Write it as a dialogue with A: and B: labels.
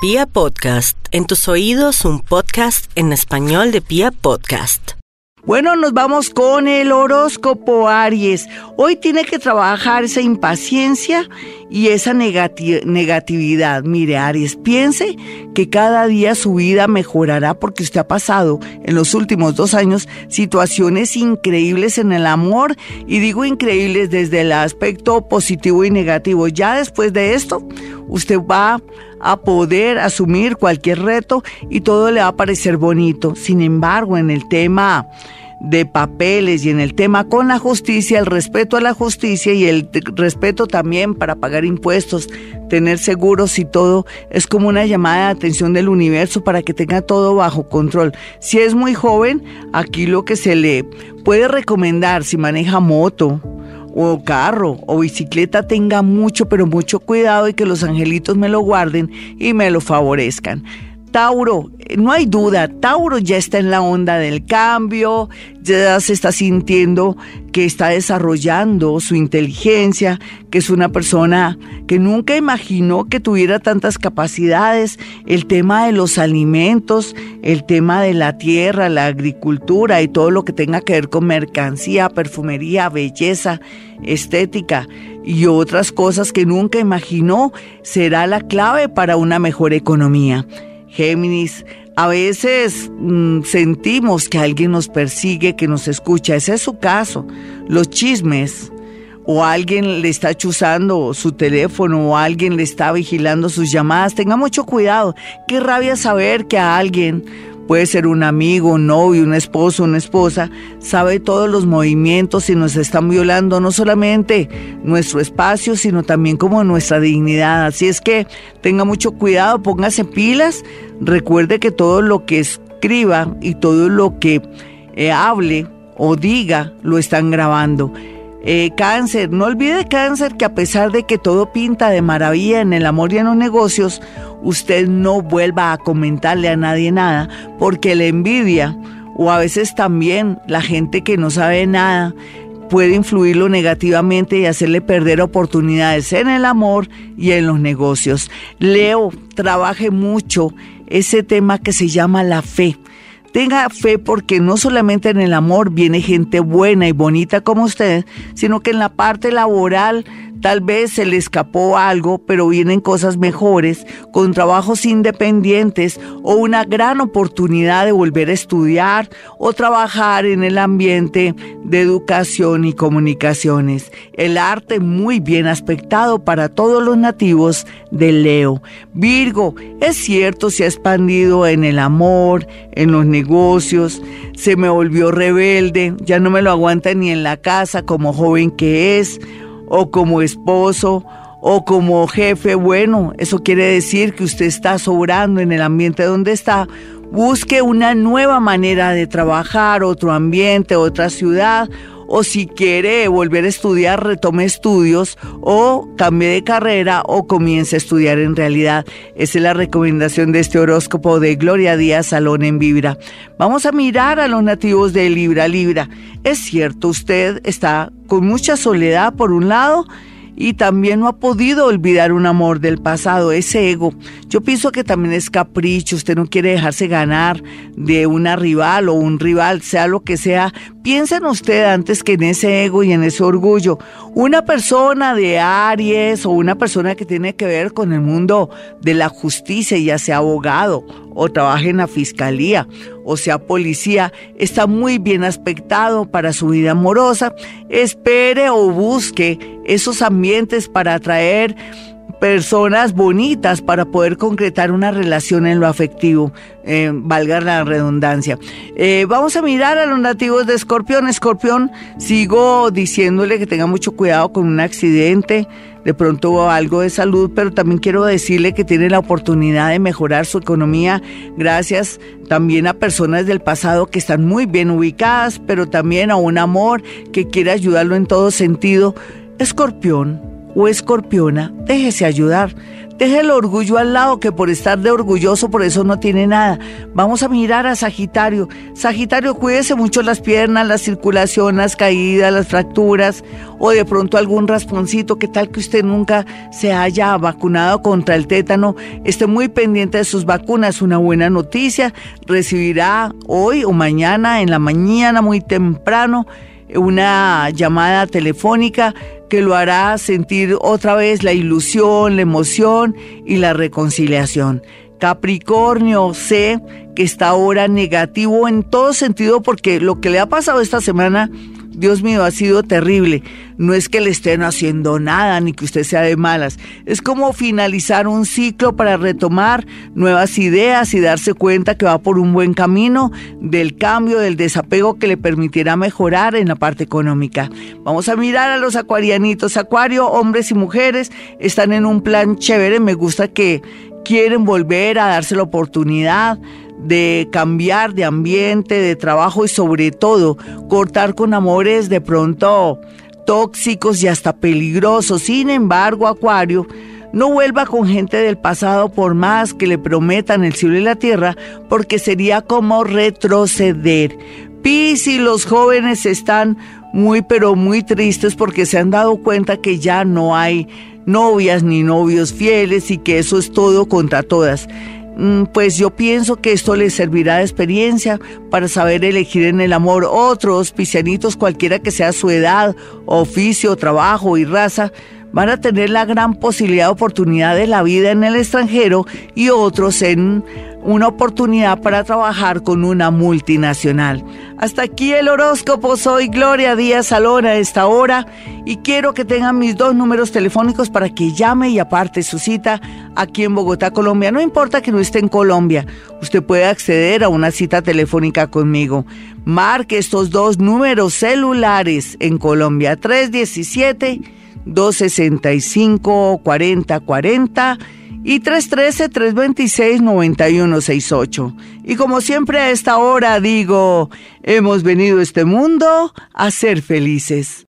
A: Pia Podcast, en tus oídos un podcast en español de Pia Podcast.
B: Bueno, nos vamos con el horóscopo Aries. Hoy tiene que trabajar esa impaciencia y esa negatividad. Mire, Aries, piense que cada día su vida mejorará porque usted ha pasado en los últimos dos años situaciones increíbles en el amor y digo increíbles desde el aspecto positivo y negativo. Ya después de esto, usted va a poder asumir cualquier reto y todo le va a parecer bonito. Sin embargo, en el tema de papeles y en el tema con la justicia, el respeto a la justicia y el respeto también para pagar impuestos, tener seguros y todo, es como una llamada de atención del universo para que tenga todo bajo control. Si es muy joven, aquí lo que se le puede recomendar si maneja moto, o carro o bicicleta tenga mucho, pero mucho cuidado y que los angelitos me lo guarden y me lo favorezcan. Tauro, no hay duda, Tauro ya está en la onda del cambio, ya se está sintiendo que está desarrollando su inteligencia, que es una persona que nunca imaginó que tuviera tantas capacidades, el tema de los alimentos, el tema de la tierra, la agricultura y todo lo que tenga que ver con mercancía, perfumería, belleza, estética y otras cosas que nunca imaginó será la clave para una mejor economía. Géminis, a veces mm, sentimos que alguien nos persigue, que nos escucha. Ese es su caso. Los chismes o alguien le está chuzando su teléfono o alguien le está vigilando sus llamadas. Tenga mucho cuidado. Qué rabia saber que a alguien puede ser un amigo, un novio, un esposo, una esposa, sabe todos los movimientos y nos están violando no solamente nuestro espacio, sino también como nuestra dignidad. Así es que tenga mucho cuidado, póngase pilas, recuerde que todo lo que escriba y todo lo que eh, hable o diga lo están grabando. Eh, cáncer, no olvide cáncer que a pesar de que todo pinta de maravilla en el amor y en los negocios, usted no vuelva a comentarle a nadie nada, porque la envidia o a veces también la gente que no sabe nada puede influirlo negativamente y hacerle perder oportunidades en el amor y en los negocios. Leo, trabaje mucho ese tema que se llama la fe. Tenga fe porque no solamente en el amor viene gente buena y bonita como usted, sino que en la parte laboral Tal vez se le escapó algo, pero vienen cosas mejores, con trabajos independientes o una gran oportunidad de volver a estudiar o trabajar en el ambiente de educación y comunicaciones. El arte muy bien aspectado para todos los nativos de Leo. Virgo, es cierto, se ha expandido en el amor, en los negocios, se me volvió rebelde, ya no me lo aguanta ni en la casa como joven que es o como esposo o como jefe, bueno, eso quiere decir que usted está sobrando en el ambiente donde está. Busque una nueva manera de trabajar, otro ambiente, otra ciudad, o si quiere volver a estudiar, retome estudios o cambie de carrera o comience a estudiar en realidad. Esa es la recomendación de este horóscopo de Gloria Díaz Salón en Vibra. Vamos a mirar a los nativos de Libra Libra. Es cierto, usted está con mucha soledad por un lado y también no ha podido olvidar un amor del pasado, ese ego. Yo pienso que también es capricho, usted no quiere dejarse ganar de una rival o un rival, sea lo que sea. Piensen usted antes que en ese ego y en ese orgullo. Una persona de Aries o una persona que tiene que ver con el mundo de la justicia, ya sea abogado o trabaje en la fiscalía o sea policía, está muy bien aspectado para su vida amorosa. Espere o busque esos ambientes para atraer personas bonitas para poder concretar una relación en lo afectivo, eh, valga la redundancia. Eh, vamos a mirar a los nativos de Escorpión. Escorpión, sigo diciéndole que tenga mucho cuidado con un accidente, de pronto algo de salud, pero también quiero decirle que tiene la oportunidad de mejorar su economía gracias también a personas del pasado que están muy bien ubicadas, pero también a un amor que quiere ayudarlo en todo sentido. Escorpión o escorpiona, déjese ayudar. Deje el orgullo al lado, que por estar de orgulloso por eso no tiene nada. Vamos a mirar a Sagitario. Sagitario, cuídese mucho las piernas, la circulación, las caídas, las fracturas o de pronto algún rasponcito. ¿Qué tal que usted nunca se haya vacunado contra el tétano? Esté muy pendiente de sus vacunas. Una buena noticia. Recibirá hoy o mañana, en la mañana, muy temprano, una llamada telefónica que lo hará sentir otra vez la ilusión, la emoción y la reconciliación. Capricornio, sé que está ahora negativo en todo sentido porque lo que le ha pasado esta semana Dios mío, ha sido terrible. No es que le estén haciendo nada ni que usted sea de malas. Es como finalizar un ciclo para retomar nuevas ideas y darse cuenta que va por un buen camino del cambio, del desapego que le permitirá mejorar en la parte económica. Vamos a mirar a los acuarianitos. Acuario, hombres y mujeres, están en un plan chévere. Me gusta que quieren volver a darse la oportunidad de cambiar de ambiente, de trabajo y sobre todo cortar con amores de pronto tóxicos y hasta peligrosos. Sin embargo, Acuario, no vuelva con gente del pasado por más que le prometan el cielo y la tierra, porque sería como retroceder. Pis y los jóvenes están muy pero muy tristes porque se han dado cuenta que ya no hay novias ni novios fieles y que eso es todo contra todas. Mm, pues yo pienso que esto les servirá de experiencia para saber elegir en el amor otros pisianitos, cualquiera que sea su edad, oficio, trabajo y raza, van a tener la gran posibilidad de oportunidad de la vida en el extranjero y otros en una oportunidad para trabajar con una multinacional. Hasta aquí el horóscopo. Soy Gloria Díaz Salón a esta hora y quiero que tengan mis dos números telefónicos para que llame y aparte su cita aquí en Bogotá, Colombia. No importa que no esté en Colombia, usted puede acceder a una cita telefónica conmigo. Marque estos dos números celulares en Colombia 317 265 4040 y 313-326-9168. Y como siempre a esta hora digo, hemos venido a este mundo a ser felices.